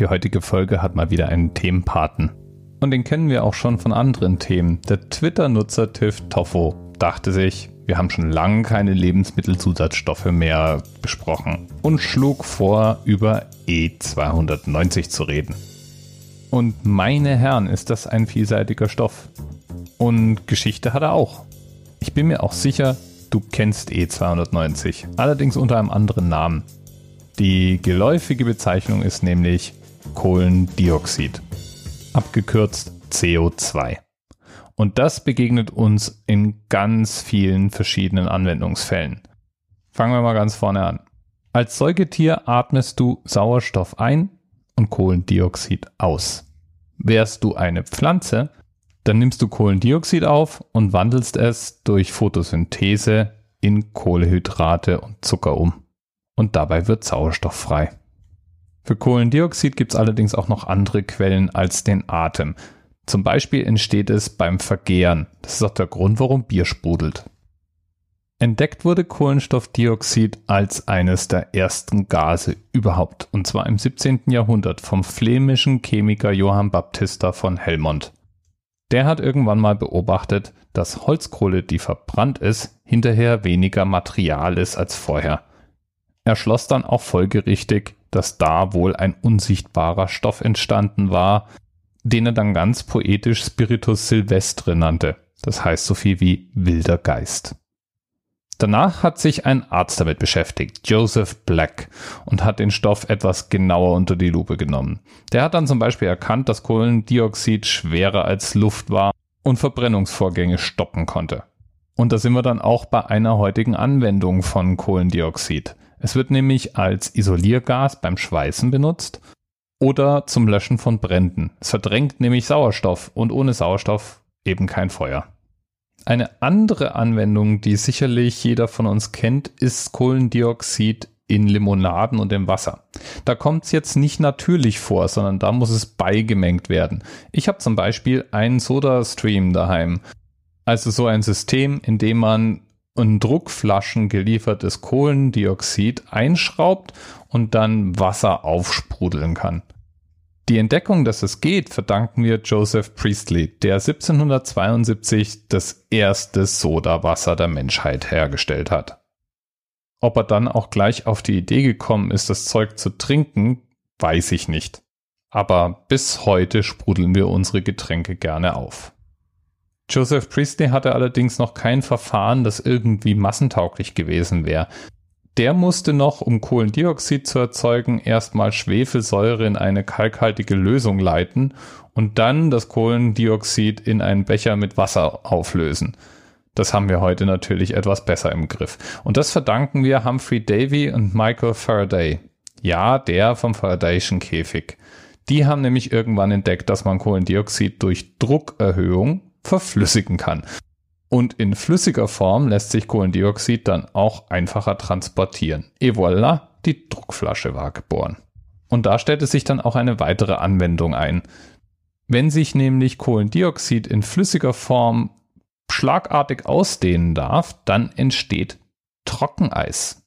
Die heutige Folge hat mal wieder einen Themenpaten. Und den kennen wir auch schon von anderen Themen. Der Twitter-Nutzer Tiff Toffo dachte sich, wir haben schon lange keine Lebensmittelzusatzstoffe mehr besprochen und schlug vor, über E290 zu reden. Und meine Herren, ist das ein vielseitiger Stoff. Und Geschichte hat er auch. Ich bin mir auch sicher, du kennst E290, allerdings unter einem anderen Namen. Die geläufige Bezeichnung ist nämlich Kohlendioxid, abgekürzt CO2. Und das begegnet uns in ganz vielen verschiedenen Anwendungsfällen. Fangen wir mal ganz vorne an. Als Säugetier atmest du Sauerstoff ein und Kohlendioxid aus. Wärst du eine Pflanze, dann nimmst du Kohlendioxid auf und wandelst es durch Photosynthese in Kohlehydrate und Zucker um. Und dabei wird Sauerstoff frei. Für Kohlendioxid gibt es allerdings auch noch andere Quellen als den Atem. Zum Beispiel entsteht es beim Vergehren. Das ist auch der Grund, warum Bier sprudelt. Entdeckt wurde Kohlenstoffdioxid als eines der ersten Gase überhaupt, und zwar im 17. Jahrhundert vom flämischen Chemiker Johann Baptista von Helmont. Der hat irgendwann mal beobachtet, dass Holzkohle, die verbrannt ist, hinterher weniger Material ist als vorher. Er schloss dann auch folgerichtig, dass da wohl ein unsichtbarer Stoff entstanden war, den er dann ganz poetisch Spiritus Silvestre nannte. Das heißt so viel wie wilder Geist. Danach hat sich ein Arzt damit beschäftigt, Joseph Black, und hat den Stoff etwas genauer unter die Lupe genommen. Der hat dann zum Beispiel erkannt, dass Kohlendioxid schwerer als Luft war und Verbrennungsvorgänge stoppen konnte. Und da sind wir dann auch bei einer heutigen Anwendung von Kohlendioxid. Es wird nämlich als Isoliergas beim Schweißen benutzt oder zum Löschen von Bränden. Es verdrängt nämlich Sauerstoff und ohne Sauerstoff eben kein Feuer. Eine andere Anwendung, die sicherlich jeder von uns kennt, ist Kohlendioxid in Limonaden und im Wasser. Da kommt es jetzt nicht natürlich vor, sondern da muss es beigemengt werden. Ich habe zum Beispiel einen Soda-Stream daheim. Also so ein System, in dem man in Druckflaschen geliefertes Kohlendioxid einschraubt und dann Wasser aufsprudeln kann. Die Entdeckung, dass es geht, verdanken wir Joseph Priestley, der 1772 das erste Sodawasser der Menschheit hergestellt hat. Ob er dann auch gleich auf die Idee gekommen ist, das Zeug zu trinken, weiß ich nicht. Aber bis heute sprudeln wir unsere Getränke gerne auf. Joseph Priestley hatte allerdings noch kein Verfahren, das irgendwie massentauglich gewesen wäre. Der musste noch, um Kohlendioxid zu erzeugen, erstmal Schwefelsäure in eine kalkhaltige Lösung leiten und dann das Kohlendioxid in einen Becher mit Wasser auflösen. Das haben wir heute natürlich etwas besser im Griff. Und das verdanken wir Humphrey Davy und Michael Faraday. Ja, der vom Faradayschen Käfig. Die haben nämlich irgendwann entdeckt, dass man Kohlendioxid durch Druckerhöhung verflüssigen kann. Und in flüssiger Form lässt sich Kohlendioxid dann auch einfacher transportieren. Et voilà, die Druckflasche war geboren. Und da stellte sich dann auch eine weitere Anwendung ein. Wenn sich nämlich Kohlendioxid in flüssiger Form schlagartig ausdehnen darf, dann entsteht Trockeneis.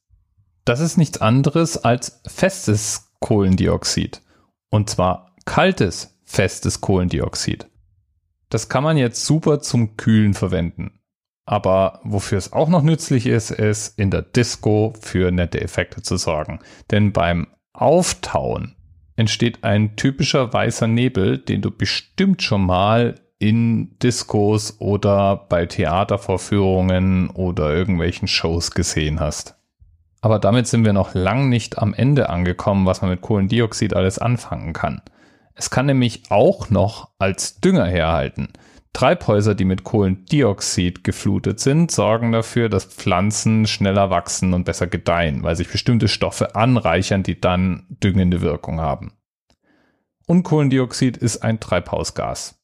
Das ist nichts anderes als festes Kohlendioxid. Und zwar kaltes, festes Kohlendioxid. Das kann man jetzt super zum Kühlen verwenden. Aber wofür es auch noch nützlich ist, ist in der Disco für nette Effekte zu sorgen. Denn beim Auftauen entsteht ein typischer weißer Nebel, den du bestimmt schon mal in Discos oder bei Theatervorführungen oder irgendwelchen Shows gesehen hast. Aber damit sind wir noch lang nicht am Ende angekommen, was man mit Kohlendioxid alles anfangen kann. Es kann nämlich auch noch als Dünger herhalten. Treibhäuser, die mit Kohlendioxid geflutet sind, sorgen dafür, dass Pflanzen schneller wachsen und besser gedeihen, weil sich bestimmte Stoffe anreichern, die dann düngende Wirkung haben. Und Kohlendioxid ist ein Treibhausgas.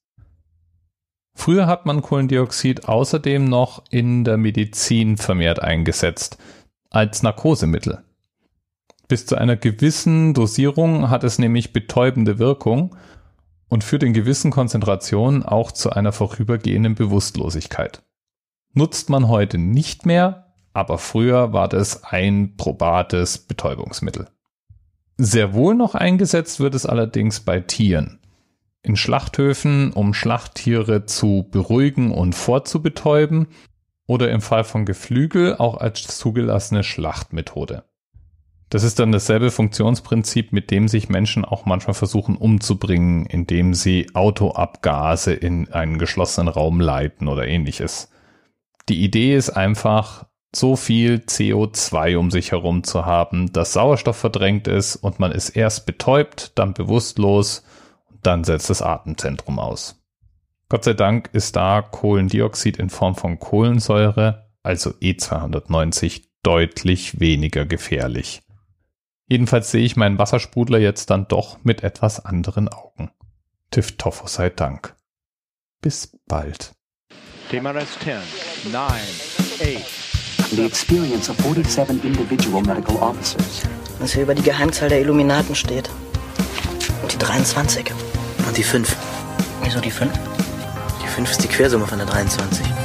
Früher hat man Kohlendioxid außerdem noch in der Medizin vermehrt eingesetzt, als Narkosemittel. Bis zu einer gewissen Dosierung hat es nämlich betäubende Wirkung und führt in gewissen Konzentrationen auch zu einer vorübergehenden Bewusstlosigkeit. Nutzt man heute nicht mehr, aber früher war das ein probates Betäubungsmittel. Sehr wohl noch eingesetzt wird es allerdings bei Tieren. In Schlachthöfen, um Schlachttiere zu beruhigen und vorzubetäuben oder im Fall von Geflügel auch als zugelassene Schlachtmethode. Das ist dann dasselbe Funktionsprinzip, mit dem sich Menschen auch manchmal versuchen umzubringen, indem sie Autoabgase in einen geschlossenen Raum leiten oder ähnliches. Die Idee ist einfach, so viel CO2 um sich herum zu haben, dass Sauerstoff verdrängt ist und man ist erst betäubt, dann bewusstlos und dann setzt das Atemzentrum aus. Gott sei Dank ist da Kohlendioxid in Form von Kohlensäure, also E290, deutlich weniger gefährlich. Jedenfalls sehe ich meinen Wassersprudler jetzt dann doch mit etwas anderen Augen. TÜV Toffo sei Dank. Bis bald. TMRS 10, 9, 8. The experience of 47 individual medical officers. Was hier über die Geheimzahl der Illuminaten steht. Und die 23. Und die 5. Wieso die 5? Die 5 ist die Quersumme von der 23.